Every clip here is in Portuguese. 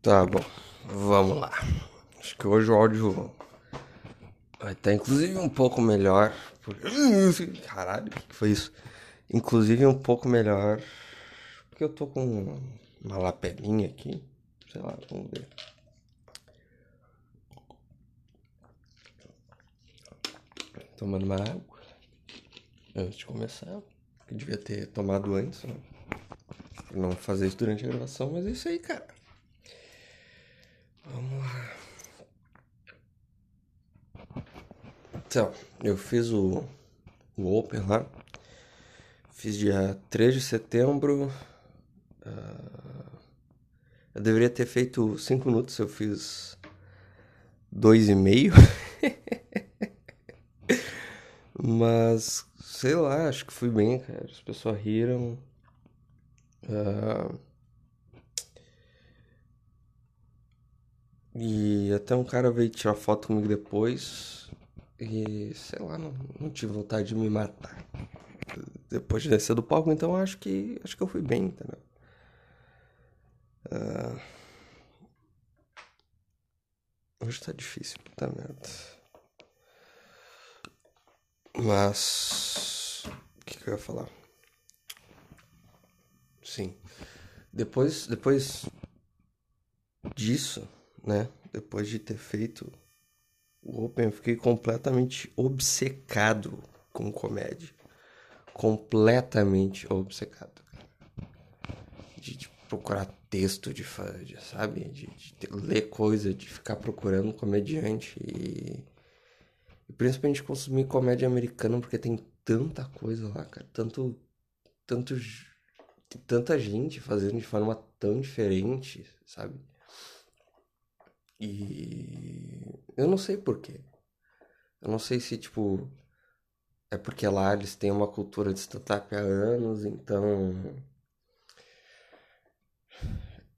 Tá bom, vamos lá. Acho que hoje o áudio vai estar inclusive um pouco melhor. Caralho, o que foi isso? Inclusive um pouco melhor. Porque eu tô com uma lapelinha aqui. Sei lá, vamos ver. Tomando uma água. Antes de começar. Eu devia ter tomado antes, né? Pra não fazer isso durante a gravação, mas é isso aí, cara. Vamos lá. Então, eu fiz o, o Open lá. Fiz dia 3 de setembro. Uh, eu deveria ter feito 5 minutos, eu fiz dois e meio. Mas, sei lá, acho que fui bem, cara. As pessoas riram. Uh, E até um cara veio tirar foto comigo depois. E sei lá, não, não tive vontade de me matar. Depois de descer do palco, então acho que acho que eu fui bem, entendeu? Uh... Hoje tá difícil, puta merda. Mas. O que, que eu ia falar? Sim. Depois, depois disso né? Depois de ter feito o Open, eu fiquei completamente obcecado com comédia. Completamente obcecado. De, de procurar texto, de, de sabe? De, de, ler coisa, de ficar procurando comediante e, e principalmente consumir comédia americana porque tem tanta coisa lá, cara. Tanto, tanto, tanta gente fazendo de forma tão diferente, sabe? E eu não sei porquê. Eu não sei se, tipo, é porque lá eles têm uma cultura de stand-up há anos, então.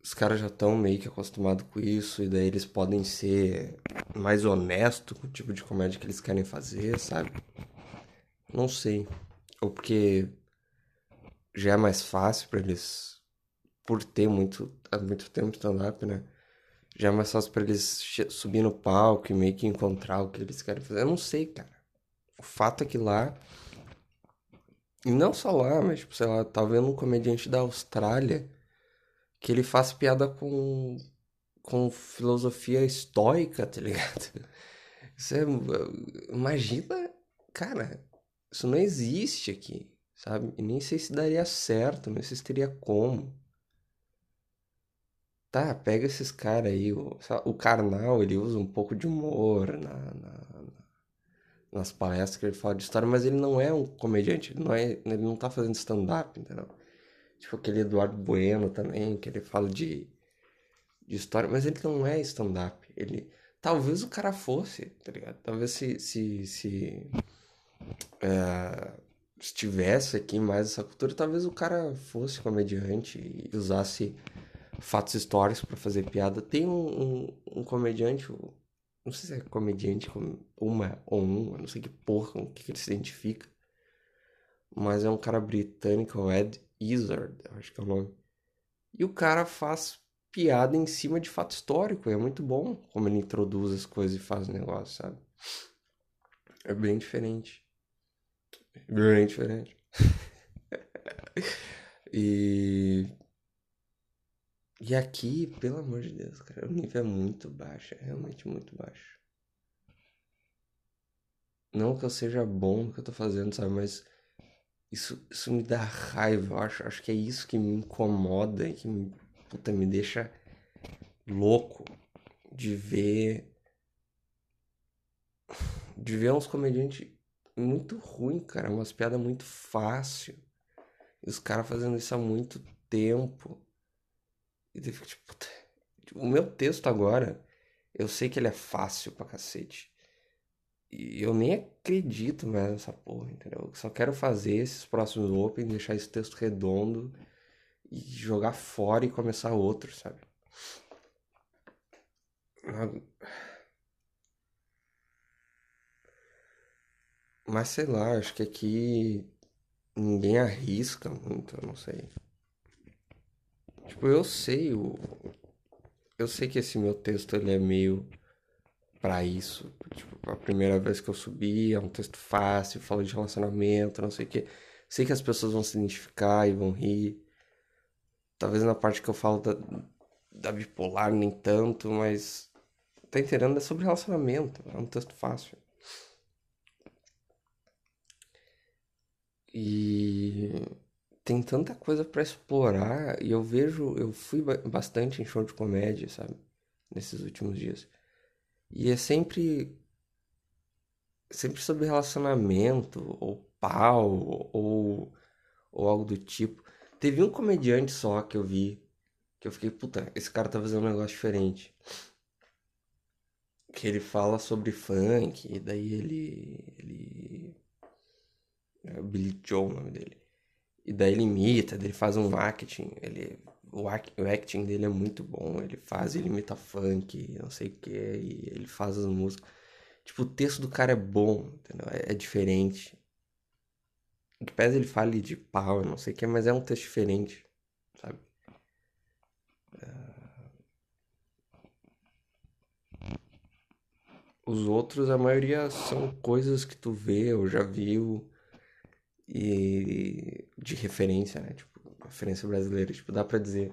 Os caras já estão meio que acostumados com isso, e daí eles podem ser mais honestos com o tipo de comédia que eles querem fazer, sabe? Não sei. Ou porque já é mais fácil para eles, por ter muito, há muito tempo stand-up, né? Já é mais fácil pra eles subir no palco e meio que encontrar o que eles querem fazer. Eu não sei, cara. O fato é que lá. E não só lá, mas, tipo, sei lá, tá vendo um comediante da Austrália que ele faz piada com. com filosofia estoica, tá ligado? Isso é. Imagina. Cara, isso não existe aqui, sabe? E nem sei se daria certo, nem sei se teria como. Tá, pega esses caras aí. O, o Karnal, ele usa um pouco de humor na, na, nas palestras que ele fala de história, mas ele não é um comediante, ele não, é, ele não tá fazendo stand-up, entendeu? Tipo aquele Eduardo Bueno também, que ele fala de, de história, mas ele não é stand-up. Ele. Talvez o cara fosse, tá ligado? Talvez se. se, se é, estivesse aqui mais essa cultura, talvez o cara fosse comediante e usasse fatos históricos para fazer piada. Tem um, um, um, comediante, não sei se é comediante, uma ou um, não sei que porra, com que ele se identifica, mas é um cara britânico, o Ed Izzard, acho que é o nome. E o cara faz piada em cima de fato histórico, é muito bom como ele introduz as coisas e faz o negócio, sabe? É bem diferente. Bem diferente. e e aqui, pelo amor de Deus, cara, o nível é muito baixo, é realmente muito baixo. Não que eu seja bom no que eu tô fazendo, sabe, mas isso, isso me dá raiva, eu acho, acho que é isso que me incomoda e que me, puta, me deixa louco de ver de ver uns comediantes muito ruim, cara, umas piadas muito fácil. E os caras fazendo isso há muito tempo. E daí fica tipo, puta. O meu texto agora, eu sei que ele é fácil pra cacete. E eu nem acredito mais nessa porra, entendeu? Eu só quero fazer esses próximos Open, deixar esse texto redondo e jogar fora e começar outro, sabe? Mas sei lá, acho que aqui ninguém arrisca muito, eu não sei. Tipo, eu sei o. eu sei que esse meu texto ele é meio para isso. Tipo, a primeira vez que eu subi, é um texto fácil, fala de relacionamento, não sei o que. Sei que as pessoas vão se identificar e vão rir. Talvez na parte que eu falo da, da bipolar, nem tanto, mas tá entendendo? É sobre relacionamento. É um texto fácil. E tem tanta coisa para explorar e eu vejo, eu fui bastante em show de comédia, sabe? Nesses últimos dias. E é sempre sempre sobre relacionamento ou pau ou ou algo do tipo. Teve um comediante só que eu vi que eu fiquei, puta, esse cara tá fazendo um negócio diferente. Que ele fala sobre funk, e daí ele ele é Billy Joe o nome dele. E daí ele imita, ele faz um acting, ele, o, act, o acting dele é muito bom, ele faz, ele imita funk, não sei o que, e ele faz as músicas. Tipo, o texto do cara é bom, entendeu? É, é diferente. Em que pese ele fale de pau, não sei o que, mas é um texto diferente, sabe? É... Os outros, a maioria são coisas que tu vê ou já viu e de referência, né? Tipo, referência brasileira, tipo, dá pra dizer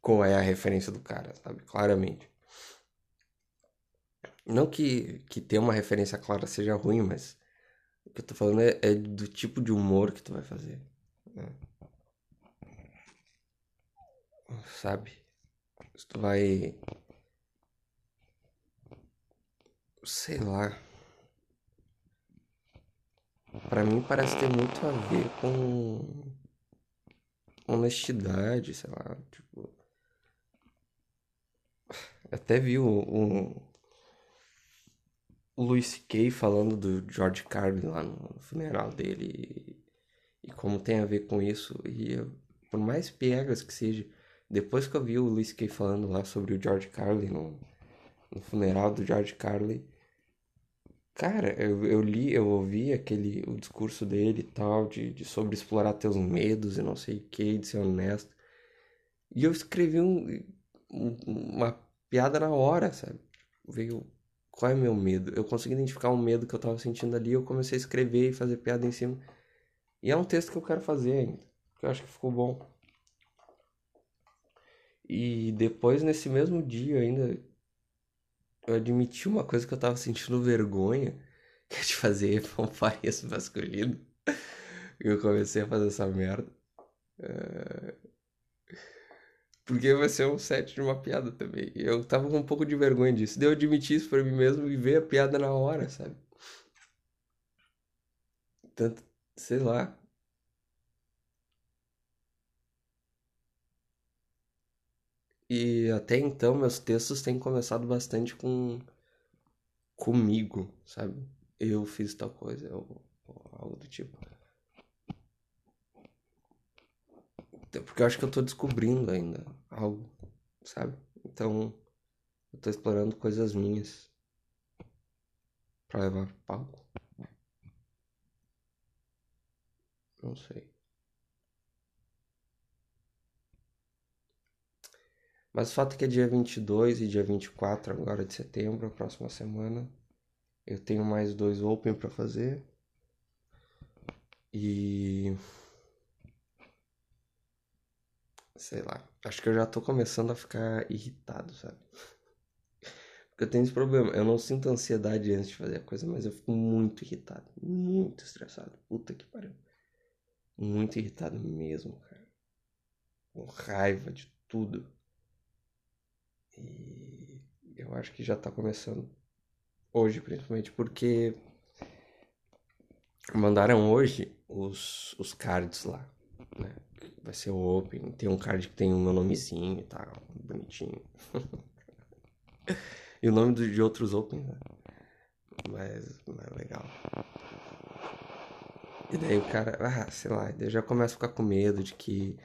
qual é a referência do cara, sabe? Claramente. Não que, que ter uma referência clara seja ruim, mas o que eu tô falando é, é do tipo de humor que tu vai fazer. Né? Sabe? Se tu vai. Sei lá para mim parece ter muito a ver com honestidade, sei lá, tipo. Até vi o, o, o Louis C.K. falando do George Carlin lá no funeral dele e, e, como tem a ver com isso. E eu, por mais piegas que seja, depois que eu vi o Louis C.K. falando lá sobre o George Carlin no, no funeral do George Carlin, Cara, eu, eu li, eu ouvi aquele, o discurso dele e tal, de, de sobre explorar teus medos e não sei o que, de ser honesto. E eu escrevi um, um, uma piada na hora, sabe? Veio, qual é meu medo? Eu consegui identificar um medo que eu tava sentindo ali, eu comecei a escrever e fazer piada em cima. E é um texto que eu quero fazer ainda, que eu acho que ficou bom. E depois, nesse mesmo dia ainda, eu admiti uma coisa que eu tava sentindo vergonha, que é de fazer fanfarrias masculino. Eu comecei a fazer essa merda. É... Porque vai ser um set de uma piada também. Eu tava com um pouco de vergonha disso. Daí eu isso pra mim mesmo e ver a piada na hora, sabe? Tanto, sei lá. E até então meus textos têm começado bastante com comigo, sabe? Eu fiz tal coisa, ou algo do tipo. Porque eu acho que eu tô descobrindo ainda algo, sabe? Então, eu tô explorando coisas minhas para levar pro palco. Não sei. Mas o fato é que é dia 22 e dia 24 agora de setembro, a próxima semana, eu tenho mais dois Open para fazer. E. Sei lá. Acho que eu já tô começando a ficar irritado, sabe? Porque eu tenho esse problema. Eu não sinto ansiedade antes de fazer a coisa, mas eu fico muito irritado. Muito estressado. Puta que pariu. Muito irritado mesmo, cara. Com raiva de tudo. E eu acho que já tá começando hoje, principalmente porque mandaram hoje os, os cards lá, né? Vai ser o Open, tem um card que tem o meu nomezinho e tal, bonitinho. e o nome de outros Open, né? Mas, mas legal. E daí o cara, ah, sei lá, eu já começo a ficar com medo de que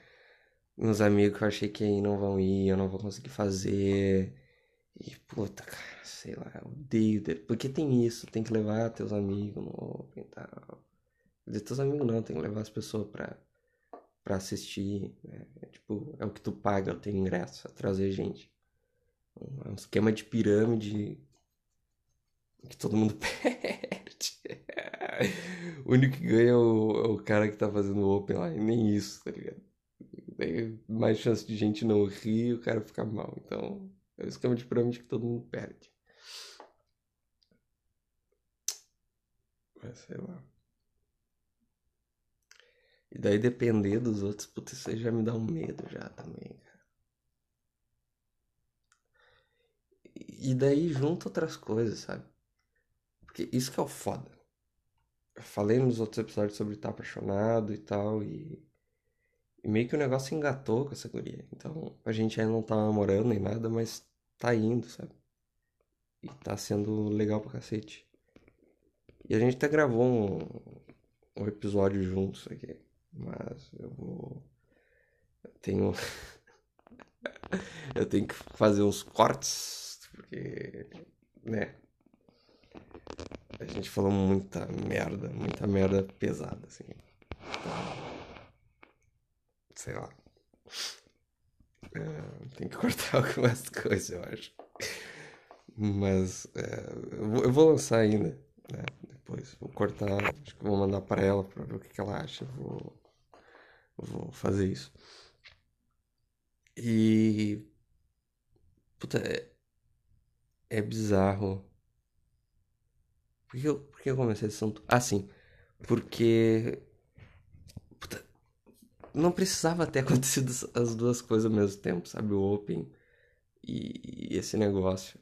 meus amigos que eu achei que não vão ir, eu não vou conseguir fazer. E puta, cara, sei lá, odeio. Porque tem isso, tem que levar teus amigos no Open e tal. De teus amigos não, tem que levar as pessoas pra, pra assistir. Né? É, tipo, é o que tu paga, eu tenho ingresso, a trazer gente. Um esquema de pirâmide que todo mundo perde. o único que ganha é o, é o cara que tá fazendo o Open lá, e nem isso, tá ligado? Tem mais chance de gente não rir o cara ficar mal. Então, é o esquema de pirâmide que todo mundo perde. Mas sei lá. E daí depender dos outros, putz, isso aí já me dá um medo já também, cara. E daí junta outras coisas, sabe? Porque isso que é o foda. Eu falei nos outros episódios sobre estar apaixonado e tal, e, e meio que o negócio engatou com essa guria. Então a gente ainda não tá namorando nem nada, mas tá indo, sabe? E tá sendo legal pra cacete. E a gente até gravou um, um episódio juntos aqui. Mas eu vou. Eu tenho. eu tenho que fazer uns cortes, porque. né? A gente falou muita merda, muita merda pesada, assim. Então, sei lá. É, tem que cortar algumas coisas, eu acho. Mas é, eu, vou, eu, vou, lançar ainda, né? Depois. Vou cortar, acho que vou mandar para ela para ver o que, que ela acha. Vou Vou fazer isso. E. Puta, é, é bizarro. Por que, eu, por que eu comecei esse assunto? Ah, sim. Porque. Não precisava ter acontecido as duas coisas ao mesmo tempo, sabe? O Open e, e esse negócio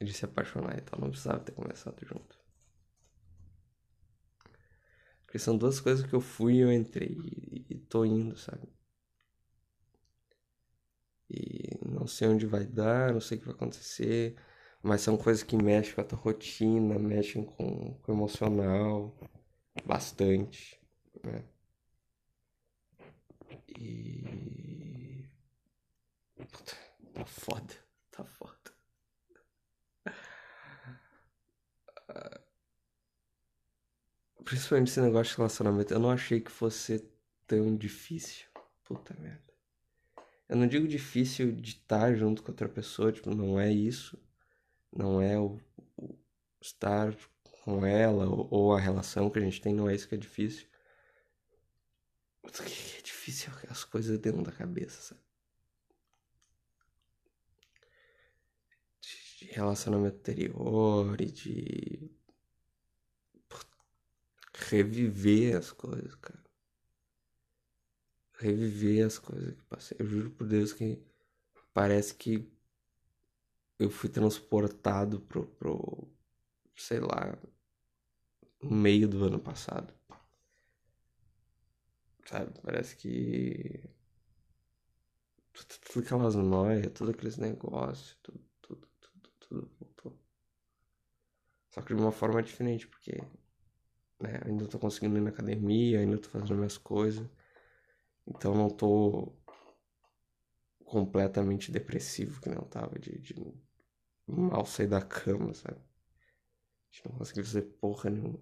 de se apaixonar e tal. Não precisava ter começado junto. Porque são duas coisas que eu fui e eu entrei e, e tô indo, sabe? E não sei onde vai dar, não sei o que vai acontecer, mas são coisas que mexem com a tua rotina, mexem com, com o emocional bastante, né? E. Puta, tá foda, tá foda. Principalmente esse negócio de relacionamento. Eu não achei que fosse tão difícil. Puta merda. Eu não digo difícil de estar junto com outra pessoa, tipo, não é isso. Não é o, o estar com ela ou, ou, a relação que a gente tem, não é isso que é difícil. É difícil as coisas dentro da cabeça, sabe? De relacionamento anterior e de reviver as coisas, cara. Reviver as coisas que passei. Eu juro por Deus que parece que eu fui transportado pro, pro sei lá, no meio do ano passado. Sabe? Parece que. Tudo aquelas noias, tudo aqueles negócios, tudo, tudo, tudo, tudo voltou. Só que de uma forma diferente, porque né? Ainda tô conseguindo ir na academia, ainda tô fazendo minhas coisas. Então não tô completamente depressivo que não tava de, de mal sair da cama, sabe? A gente não conseguiu fazer porra nenhuma.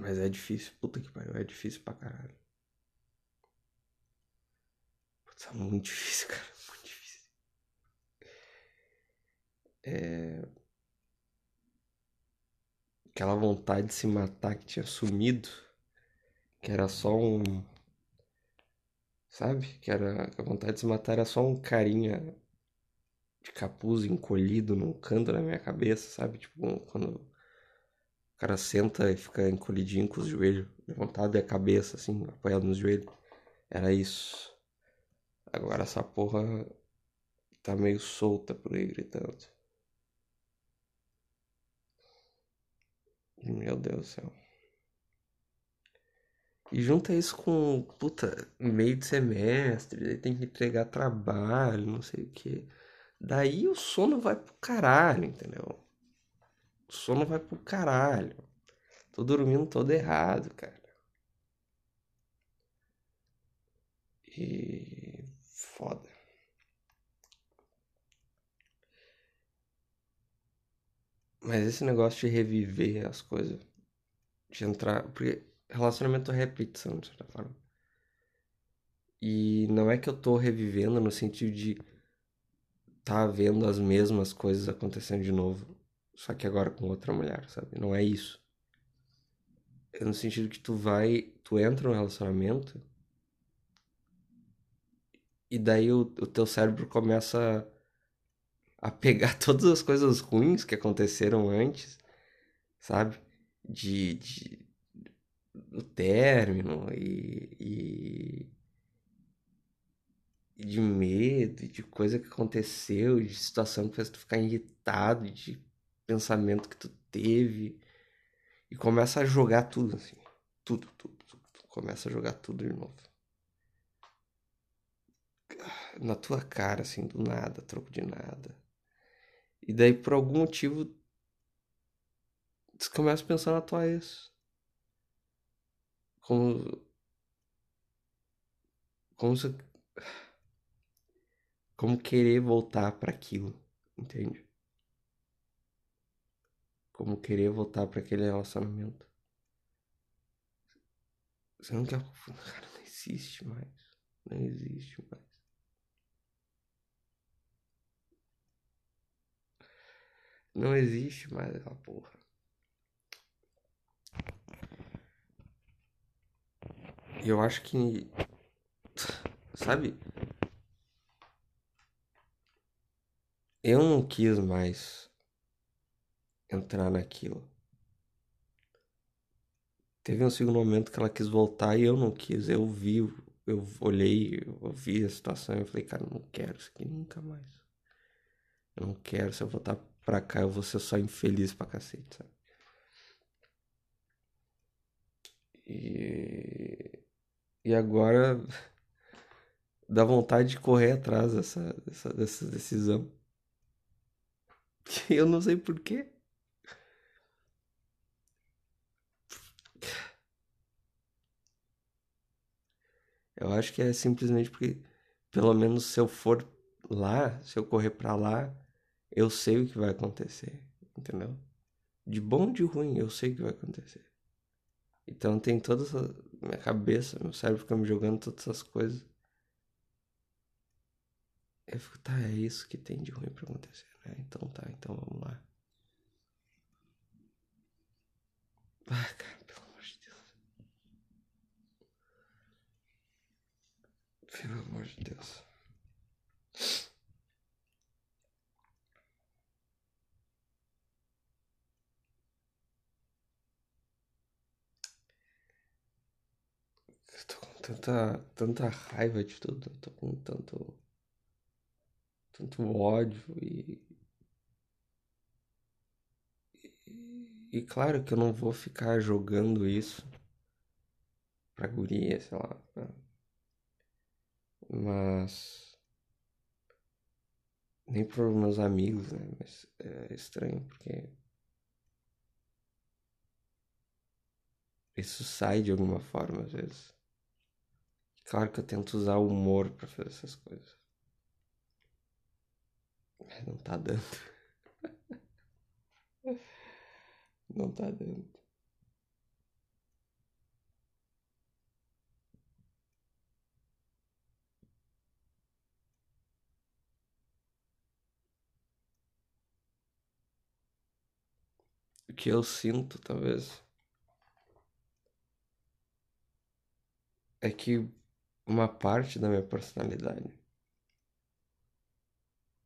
Mas é difícil, puta que pariu, é difícil pra caralho. Putz, é muito difícil, cara, muito difícil. É aquela vontade de se matar que tinha sumido, que era só um. Sabe? Que era. A vontade de se matar era só um carinha de capuz encolhido num canto da minha cabeça, sabe? Tipo, quando o cara senta e fica encolhidinho com os joelhos, levantado e a cabeça, assim, apoiado nos joelhos. Era isso. Agora essa porra tá meio solta por aí gritando. Meu Deus do céu. E junta isso com, puta, meio de semestre, daí tem que entregar trabalho, não sei o que. Daí o sono vai pro caralho, entendeu? O sono vai pro caralho. Tô dormindo todo errado, cara. E. Foda. Mas esse negócio de reviver as coisas, de entrar. Porque relacionamento é repetição, de certa forma. E não é que eu tô revivendo no sentido de tá vendo as mesmas coisas acontecendo de novo, só que agora com outra mulher, sabe? Não é isso. É no sentido que tu vai, tu entra no relacionamento e daí o, o teu cérebro começa a pegar todas as coisas ruins que aconteceram antes, sabe? De, de do término e, e, de medo, de coisa que aconteceu, de situação que fez tu ficar irritado, de pensamento que tu teve. E começa a jogar tudo, assim. Tudo, tudo, tudo. Começa a jogar tudo de novo. Na tua cara, assim, do nada, troco de nada. E daí, por algum motivo, você começa a pensar na tua ex. Como. Como se. Como querer voltar para aquilo, entende? Como querer voltar para aquele relacionamento. Você não quer. Cara, não existe mais. Não existe mais. Não existe mais aquela porra. Eu acho que. Sabe? Eu não quis mais entrar naquilo. Teve um segundo momento que ela quis voltar e eu não quis. Eu vi, eu olhei, eu vi a situação e falei, cara, eu não quero isso aqui nunca mais. Eu não quero, se eu voltar pra cá eu vou ser só infeliz pra cacete, sabe? E, e agora dá vontade de correr atrás dessa, dessa, dessa decisão. Eu não sei porquê. Eu acho que é simplesmente porque, pelo menos se eu for lá, se eu correr para lá, eu sei o que vai acontecer, entendeu? De bom ou de ruim, eu sei o que vai acontecer. Então tem toda essa minha cabeça, meu cérebro fica me jogando todas essas coisas. Eu fico, tá, é isso que tem de ruim pra acontecer, né? Então tá, então vamos lá. Ah, cara, pelo amor de Deus. Pelo amor de Deus. Eu tô com tanta, tanta raiva de tudo, eu tô com tanto, tanto ódio e, e, e claro que eu não vou ficar jogando isso pra guria, sei lá, pra... mas nem para meus amigos, né? Mas é estranho porque isso sai de alguma forma às vezes. Claro que eu tento usar o humor para fazer essas coisas. Mas não tá dando. não tá dando. Que eu sinto, talvez, é que uma parte da minha personalidade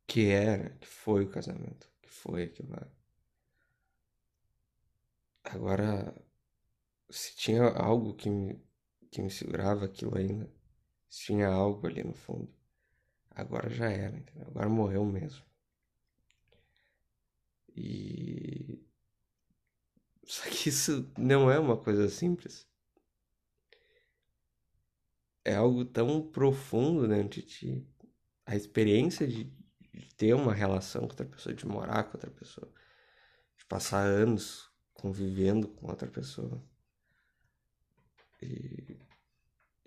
que era, que foi o casamento, que foi aquilo lá. Agora, se tinha algo que me, que me segurava aquilo ainda, se tinha algo ali no fundo, agora já era, entendeu? Agora morreu mesmo. E. Só que isso não é uma coisa simples é algo tão profundo dentro de ti. A experiência de, de, ter uma relação com outra pessoa, de morar com outra pessoa, de passar anos convivendo com outra pessoa. E,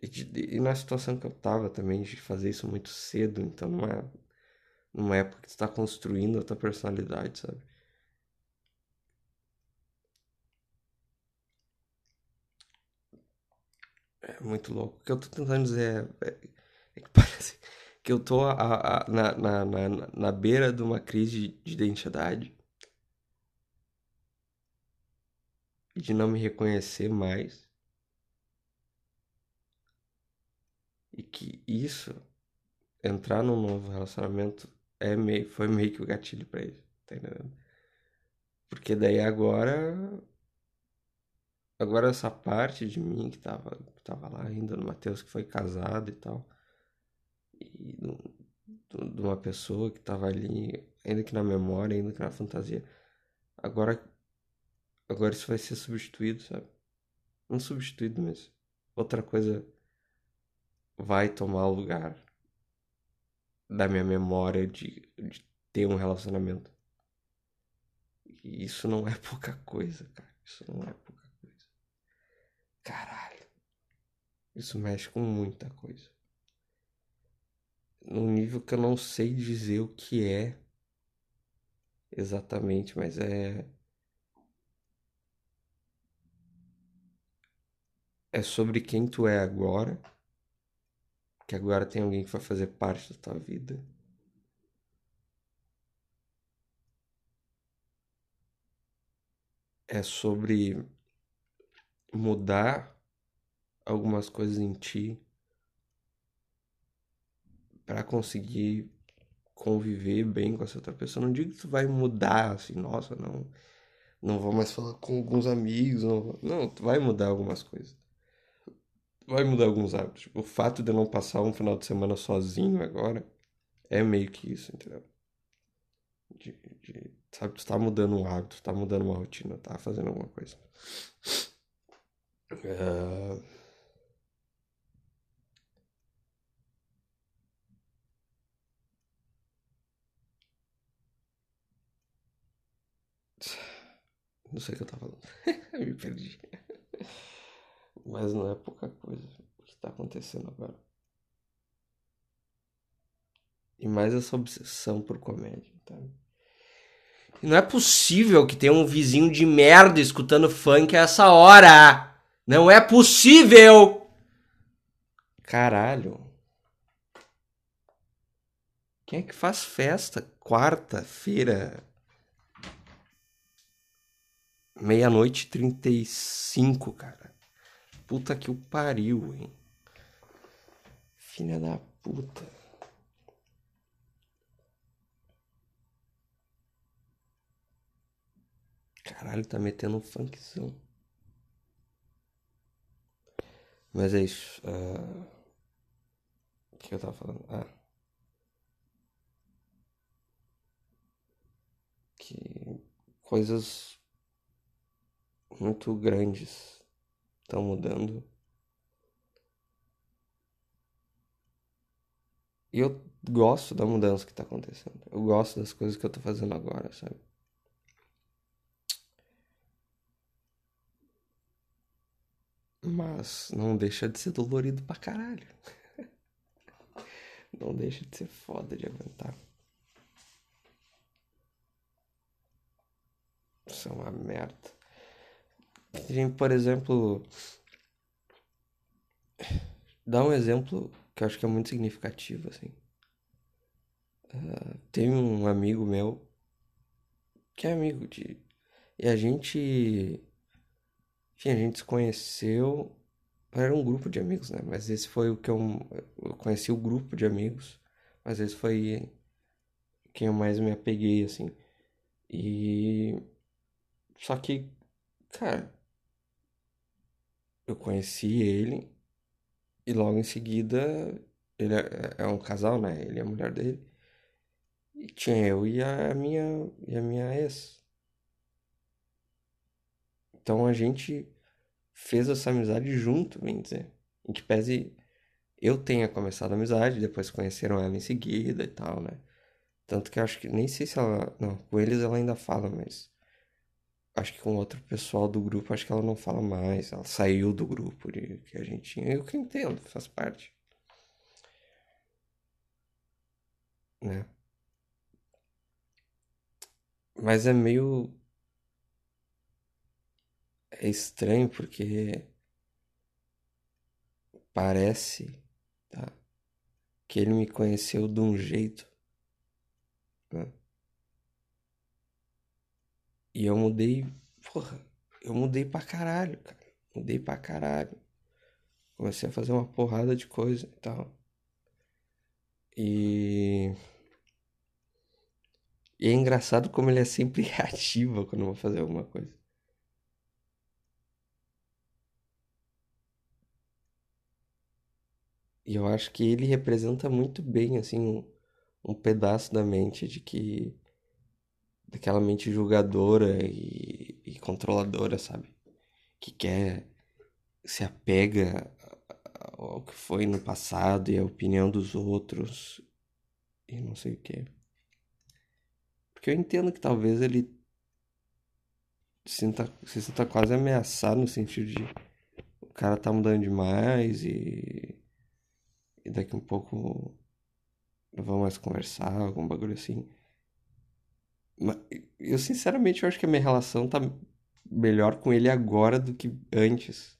e, de, e na situação que eu tava também, de fazer isso muito cedo, então numa, numa época que tu tá construindo a tua personalidade, sabe? É muito louco. O que eu tô tentando dizer é, é É que parece que eu a, na, na, na, na beira de uma crise de identidade. De não me reconhecer mais. E que isso, entrar num novo relacionamento, é meio, foi meio que o gatilho pra isso, tá entendendo? Porque daí agora. Agora essa parte de mim que tava, tava lá ainda no Matheus, que foi casado e tal. E de uma pessoa que tava ali, ainda que na memória, ainda que na fantasia. Agora. Agora isso vai ser substituído, sabe? Não substituído, mas outra coisa vai tomar o lugar da minha memória de, de ter um relacionamento. E isso não é pouca coisa, cara. Isso não é. Caralho. Isso mexe com muita coisa. Num nível que eu não sei dizer o que é exatamente, mas é. É sobre quem tu é agora que agora tem alguém que vai fazer parte da tua vida. É sobre mudar algumas coisas em ti para conseguir conviver bem com essa outra pessoa. Não digo que tu vai mudar assim, nossa, não, não vou mais falar com alguns amigos, não, não tu vai mudar algumas coisas vai mudar alguns hábitos. O fato de eu não passar um final de semana sozinho agora é meio que isso, entendeu? De, de, sabe, tu tá mudando um hábito, tá mudando uma rotina, tá fazendo alguma coisa. Uh... Não sei o que eu tava falando. Me perdi. Mas não é pouca coisa o que está acontecendo agora. E mais essa obsessão por comédia, tá? Não é possível que tenha um vizinho de merda escutando funk a essa hora. Não é possível! Caralho. Quem é que faz festa quarta-feira? Meia-noite trinta e cinco, cara. Puta que o pariu, hein? Filha da puta. Caralho, tá metendo um funkzão. Mas é isso. Uh... O que eu tava falando? Ah. Que coisas muito grandes estão mudando. E eu gosto da mudança que está acontecendo. Eu gosto das coisas que eu tô fazendo agora, sabe? Mas não deixa de ser dolorido pra caralho. não deixa de ser foda de aguentar. Isso é uma merda. Por exemplo, dá um exemplo que eu acho que é muito significativo, assim. Uh, tem um amigo meu que é amigo de. E a gente. Enfim, a gente se conheceu. Era um grupo de amigos, né? Mas esse foi o que eu. Eu conheci o grupo de amigos. Mas esse foi quem eu mais me apeguei, assim. E. Só que, cara, eu conheci ele e logo em seguida ele é, é um casal, né? Ele é a mulher dele. E tinha eu e a minha e a minha ex. Então a gente fez essa amizade junto, bem dizer. Em que pese eu tenha começado a amizade, depois conheceram ela em seguida e tal, né? Tanto que eu acho que nem sei se ela. Não, com eles ela ainda fala, mas acho que com outro pessoal do grupo, acho que ela não fala mais. Ela saiu do grupo de, que a gente tinha. Eu que entendo, faz parte. Né? Mas é meio. É estranho porque. Parece, tá? que ele me conheceu de um jeito. Né? E eu mudei, porra, eu mudei pra caralho, cara. Mudei pra caralho. Comecei a fazer uma porrada de coisa e tal. E. E é engraçado como ele é sempre reativo quando eu vou fazer alguma coisa. E eu acho que ele representa muito bem, assim, um, um pedaço da mente de que. daquela mente julgadora e, e controladora, sabe? Que quer. se apega ao que foi no passado e a opinião dos outros e não sei o que. Porque eu entendo que talvez ele sinta, se sinta quase ameaçado no sentido de o cara tá mudando demais e, e daqui um pouco não vamos mais conversar, algum bagulho assim. Mas eu sinceramente eu acho que a minha relação tá melhor com ele agora do que antes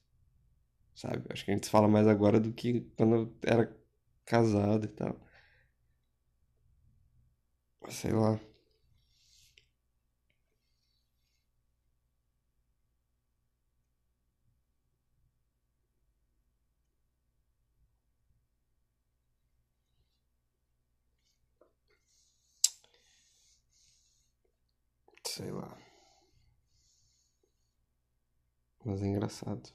sabe? Acho que a gente fala mais agora do que quando eu era casado e tal. Sei lá. Sei lá. Mas é engraçado.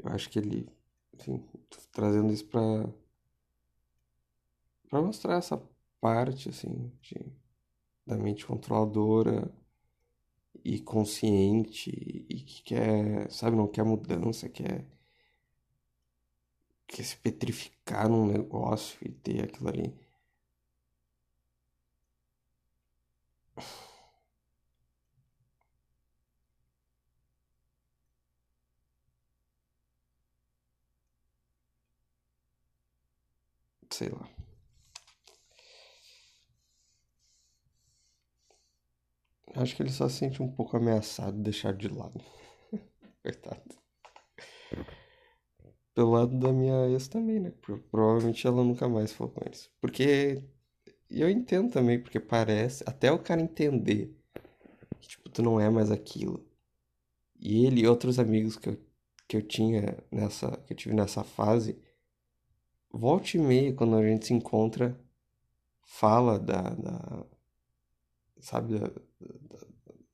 Eu acho que ele, enfim, trazendo isso pra, pra mostrar essa parte, assim, de, da mente controladora e consciente e que quer, sabe, não quer mudança, quer, quer se petrificar num negócio e ter aquilo ali. Sei lá. Acho que ele só se sente um pouco ameaçado de deixar de lado. Coitado. Pelo lado da minha ex também, né? Provavelmente ela nunca mais falou com eles. Porque. eu entendo também, porque parece. Até o cara entender que, tipo, tu não é mais aquilo. E ele e outros amigos que eu, que eu tinha nessa. que eu tive nessa fase volta e meia, quando a gente se encontra, fala da, da sabe, da,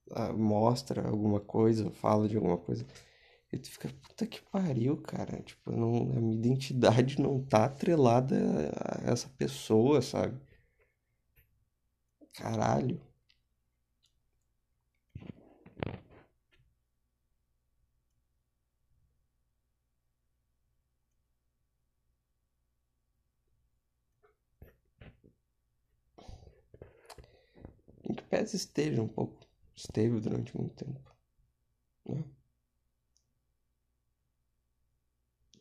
da, mostra alguma coisa, fala de alguma coisa. E tu fica, puta que pariu, cara. Tipo, não, a minha identidade não tá atrelada a essa pessoa, sabe? Caralho. Pese esteja um pouco, esteve durante muito tempo. Né?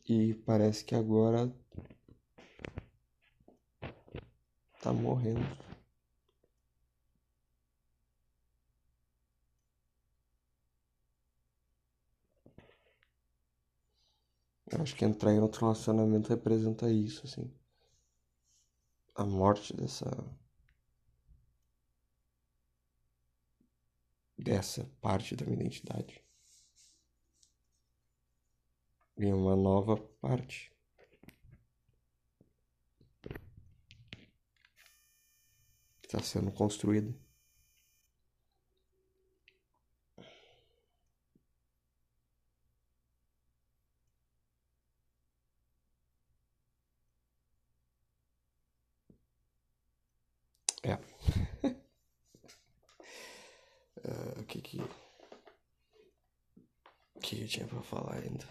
E parece que agora tá morrendo. Eu acho que entrar em outro relacionamento representa isso, assim. A morte dessa dessa parte da minha identidade. E uma nova parte. Está sendo construída. É. Uh, o que que. O que eu tinha pra falar ainda?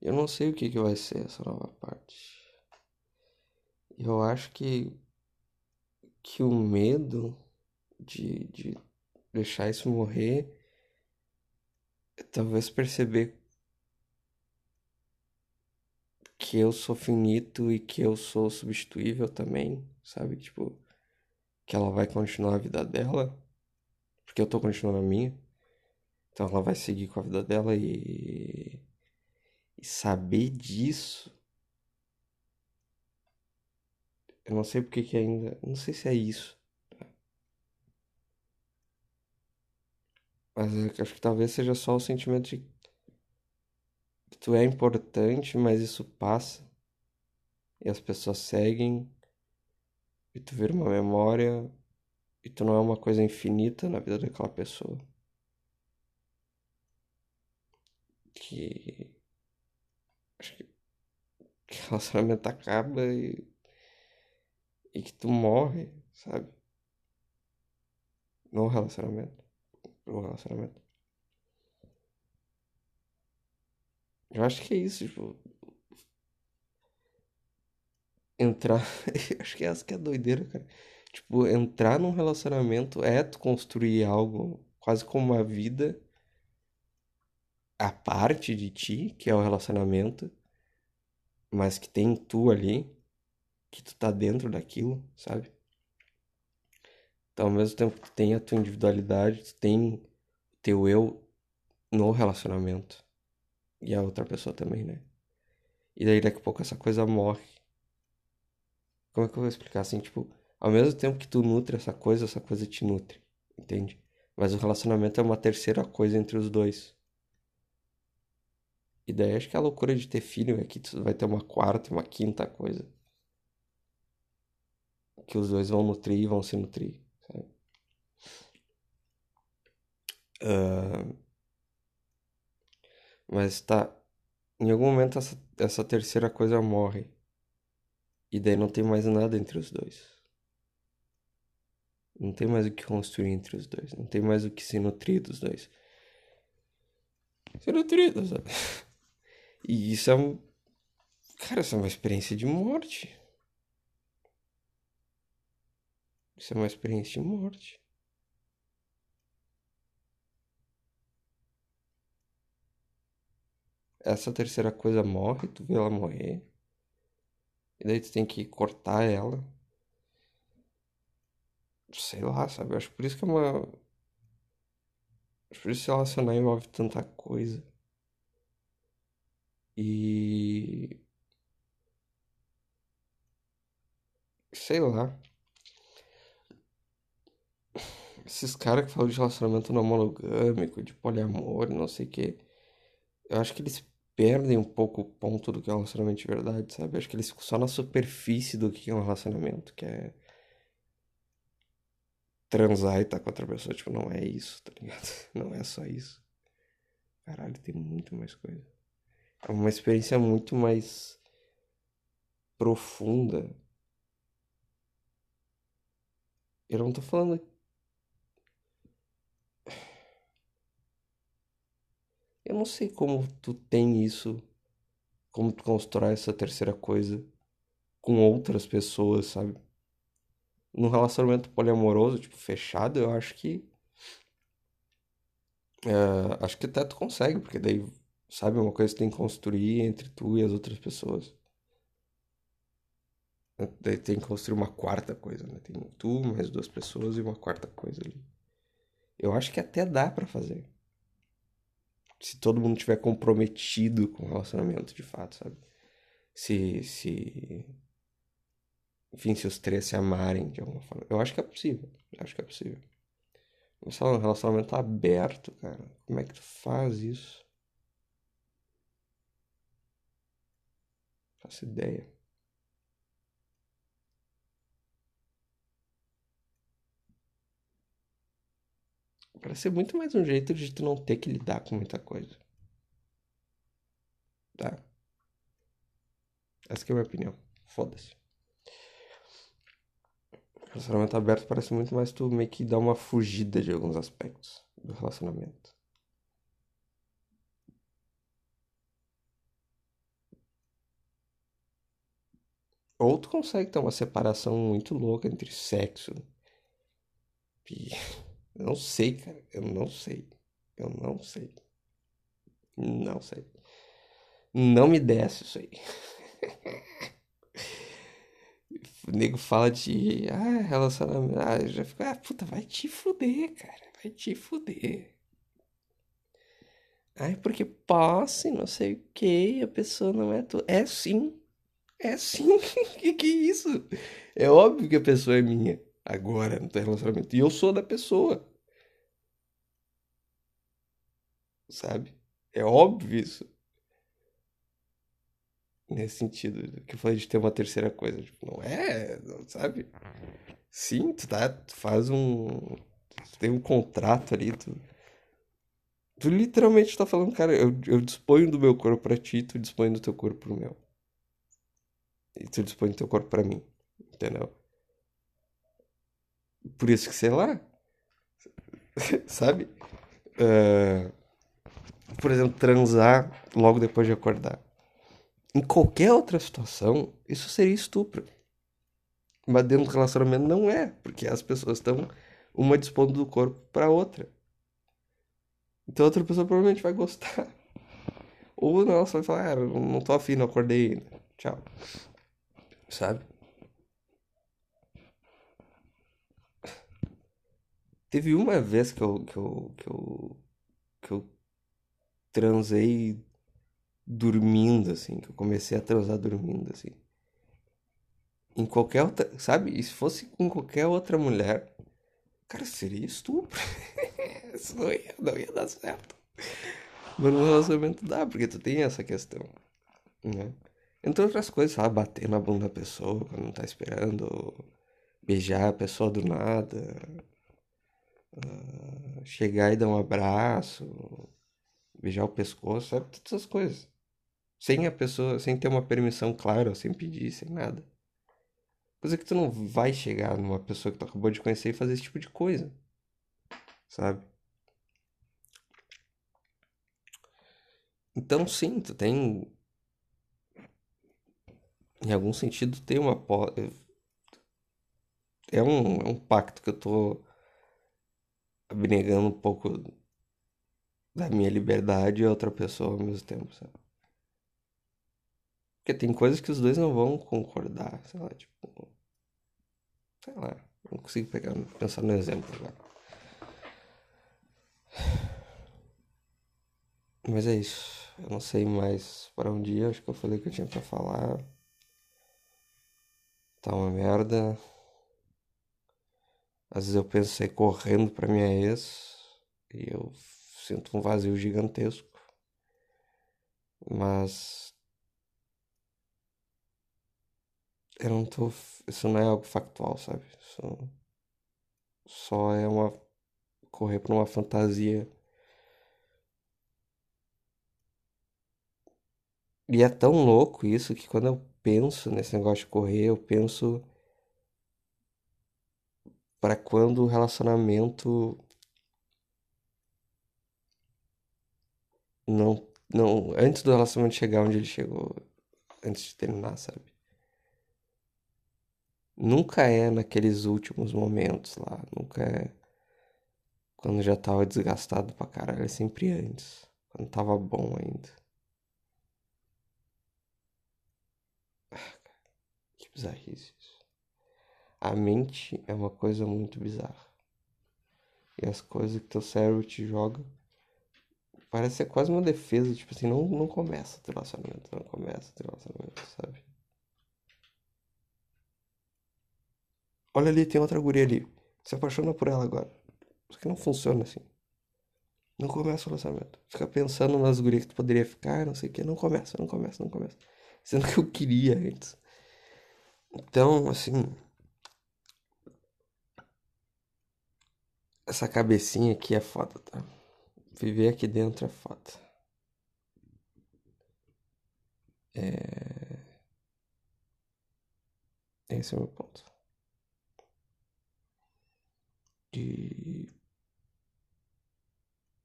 Eu não sei o que, que vai ser essa nova parte. Eu acho que que o medo de, de deixar isso morrer, talvez perceber que eu sou finito e que eu sou substituível também, sabe? Tipo, que ela vai continuar a vida dela, porque eu tô continuando a minha. Então ela vai seguir com a vida dela e, e saber disso. Eu não sei porque que ainda. Não sei se é isso. Mas acho que talvez seja só o sentimento de que tu é importante, mas isso passa. E as pessoas seguem. E tu vira uma memória. E tu não é uma coisa infinita na vida daquela pessoa. Que. Acho que. Que relacionamento acaba e. E que tu morre, sabe? No relacionamento. Pro relacionamento. Eu acho que é isso, tipo. Entrar. acho que é essa que é a doideira, cara. Tipo, entrar num relacionamento é tu construir algo quase como uma vida a parte de ti, que é o relacionamento, mas que tem tu ali, que tu tá dentro daquilo, sabe? Então, ao mesmo tempo que tu tem a tua individualidade, tu tem teu eu no relacionamento. E a outra pessoa também, né? E daí daqui a pouco essa coisa morre. Como é que eu vou explicar assim? Tipo, ao mesmo tempo que tu nutre essa coisa, essa coisa te nutre. Entende? Mas o relacionamento é uma terceira coisa entre os dois. E daí acho que a loucura de ter filho é que tu vai ter uma quarta, uma quinta coisa. Que os dois vão nutrir e vão se nutrir. Uh, mas tá. Em algum momento essa, essa terceira coisa morre. E daí não tem mais nada entre os dois. Não tem mais o que construir entre os dois. Não tem mais o que se nutrir dos dois. Se nutrir, sabe? E isso é um. Cara, isso é uma experiência de morte. Isso é uma experiência de morte. essa terceira coisa morre, tu vê ela morrer. E daí tu tem que cortar ela. Sei lá, sabe? Acho por isso que é uma. Acho por isso que se relacionar envolve tanta coisa. E. Sei lá. Esses caras que falam de relacionamento não monogâmico, de poliamor, não sei o que. Eu acho que eles perdem um pouco o ponto do que é um relacionamento de verdade, sabe? Acho que eles ficam só na superfície do que é um relacionamento, que é transar e estar tá com outra pessoa. Tipo, não é isso, tá ligado? Não é só isso. Caralho, tem muito mais coisa. É uma experiência muito mais profunda. Eu não tô falando Eu não sei como tu tem isso, como tu constrói essa terceira coisa com outras pessoas, sabe? Num relacionamento poliamoroso, tipo, fechado, eu acho que. É, acho que até tu consegue, porque daí, sabe, uma coisa que tem que construir entre tu e as outras pessoas. Daí tem que construir uma quarta coisa, né? Tem tu, mais duas pessoas e uma quarta coisa ali. Eu acho que até dá para fazer se todo mundo tiver comprometido com o relacionamento de fato, sabe? Se, se. Enfim, se os três se amarem de alguma forma. Eu acho que é possível. Eu acho que é possível. Mas um relacionamento aberto, cara. Como é que tu faz isso? Faço ideia. Parece ser muito mais um jeito de tu não ter que lidar com muita coisa. Tá? Essa é a minha opinião. Foda-se. Relacionamento aberto parece muito mais tu meio que dar uma fugida de alguns aspectos do relacionamento. Ou tu consegue ter uma separação muito louca entre sexo e eu não sei, cara. Eu não sei. Eu não sei. Não sei. Não me desce isso aí. o nego fala de ah, relacionamento. Ah, já fico, ah, puta, vai te fuder, cara. Vai te fuder. Ai, porque posse, não sei o que, a pessoa não é tu. É sim. É sim. que que é isso? É óbvio que a pessoa é minha. Agora, no teu relacionamento. E eu sou da pessoa. Sabe? É óbvio isso. Nesse sentido, que eu falei de ter uma terceira coisa. Tipo, não é, sabe? Sim, tu, tá, tu faz um. Tu tem um contrato ali, tu. Tu literalmente tá falando, cara, eu, eu disponho do meu corpo pra ti, tu dispõe do teu corpo pro meu. E tu dispõe do teu corpo pra mim. Entendeu? Por isso que, sei lá. sabe? Uh, por exemplo, transar logo depois de acordar. Em qualquer outra situação, isso seria estupro. Mas dentro do relacionamento não é, porque as pessoas estão uma dispondo do corpo para outra. Então outra pessoa provavelmente vai gostar. Ou não, só vai falar, ah, não tô afim, não acordei ainda. Tchau. Sabe? Teve uma vez que eu, que eu, que eu, que eu transei dormindo, assim, que eu comecei a transar dormindo, assim. Em qualquer outra, sabe? E se fosse com qualquer outra mulher, cara, seria estupro. Isso não ia, não ia dar certo. Mas no relacionamento dá, porque tu tem essa questão, né? Entre outras coisas, sabe? Bater na bunda da pessoa quando não tá esperando, beijar a pessoa do nada, uh, chegar e dar um abraço, beijar o pescoço, sabe? Todas essas coisas. Sem a pessoa, sem ter uma permissão clara, sem pedir, sem nada. Coisa que tu não vai chegar numa pessoa que tu acabou de conhecer e fazer esse tipo de coisa. Sabe? Então sim, tu tem. Em algum sentido tem uma. É um, é um pacto que eu tô abnegando um pouco da minha liberdade e outra pessoa ao mesmo tempo, sabe? Porque tem coisas que os dois não vão concordar, sei lá, tipo. Sei lá, não consigo pegar, pensar no exemplo agora. Mas é isso. Eu não sei mais para um dia, acho que eu falei que eu tinha pra falar. Tá uma merda. Às vezes eu penso correndo pra minha ex e eu sinto um vazio gigantesco. Mas eu não tô. Isso não é algo factual, sabe? Isso só é uma. correr pra uma fantasia. E é tão louco isso que quando eu penso nesse negócio de correr, eu penso para quando o relacionamento não não antes do relacionamento chegar onde ele chegou, antes de terminar, sabe? Nunca é naqueles últimos momentos lá, nunca é quando já tava desgastado pra caralho, é sempre antes, quando tava bom ainda. Que bizarrice isso. A mente é uma coisa muito bizarra. E as coisas que teu cérebro te joga parece ser quase uma defesa, tipo assim, não, não começa o relacionamento, não começa o relacionamento, sabe? Olha ali, tem outra guria ali. Se apaixona por ela agora. Isso que não funciona assim. Não começa o relacionamento. Fica pensando nas gurias que tu poderia ficar, não sei o que. Não começa, não começa, não começa. Sendo que eu queria antes. Então, assim. Essa cabecinha aqui é foda, tá? Viver aqui dentro é foda. É... Esse é o meu ponto. E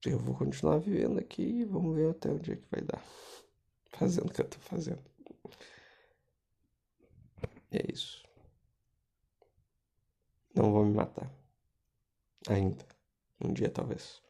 eu vou continuar vivendo aqui e vamos ver até onde é que vai dar. Fazendo o que eu tô fazendo. E é isso. Não vou me matar. Ainda. Um dia talvez.